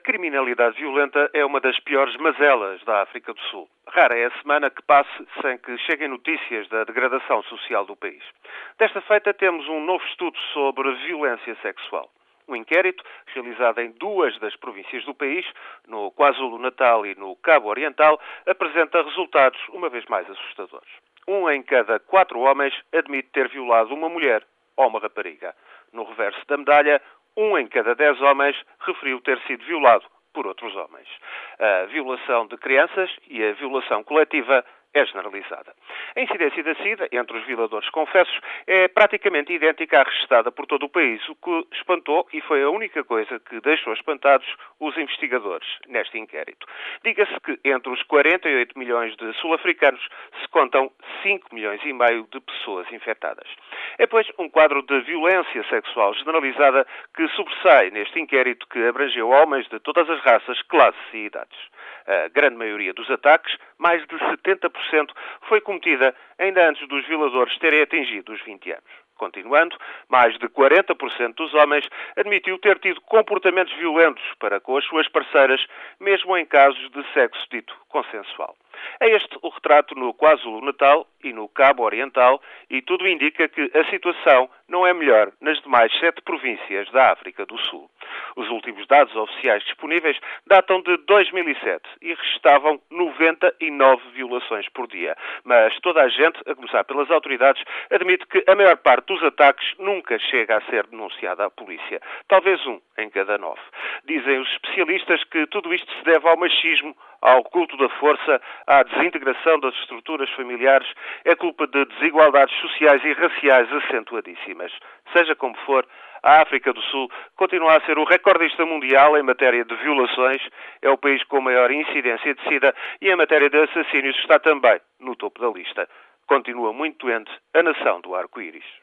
criminalidade violenta é uma das piores mazelas da África do Sul. Rara é a semana que passe sem que cheguem notícias da degradação social do país. Desta feita, temos um novo estudo sobre violência sexual. Um inquérito, realizado em duas das províncias do país, no KwaZulu-Natal e no Cabo Oriental, apresenta resultados uma vez mais assustadores. Um em cada quatro homens admite ter violado uma mulher ou uma rapariga. No reverso da medalha, um em cada dez homens referiu ter sido violado por outros homens. A violação de crianças e a violação coletiva é generalizada. A incidência da SIDA entre os violadores confessos é praticamente idêntica à registrada por todo o país, o que espantou e foi a única coisa que deixou espantados os investigadores neste inquérito. Diga-se que entre os 48 milhões de sul-africanos se contam 5 milhões e meio de pessoas infectadas. É, pois, um quadro de violência sexual generalizada que sobressai neste inquérito que abrangeu homens de todas as raças, classes e idades. A grande maioria dos ataques, mais de 70%, foi cometida ainda antes dos violadores terem atingido os 20 anos. Continuando, mais de 40% dos homens admitiu ter tido comportamentos violentos para com as suas parceiras, mesmo em casos de sexo dito consensual. É este o retrato no KwaZulu-Natal e no Cabo Oriental e tudo indica que a situação não é melhor nas demais sete províncias da África do Sul. Os últimos dados oficiais disponíveis datam de 2007 e restavam 99 violações por dia. Mas toda a gente, a começar pelas autoridades, admite que a maior parte dos ataques nunca chega a ser denunciada à polícia. Talvez um em cada nove. Dizem os especialistas que tudo isto se deve ao machismo, ao culto da força, à desintegração das estruturas familiares, é culpa de desigualdades sociais e raciais acentuadíssimas. Seja como for, a África do Sul continua a ser o recordista mundial em matéria de violações, é o país com maior incidência de SIDA e em matéria de assassínios está também no topo da lista. Continua muito doente a nação do arco-íris.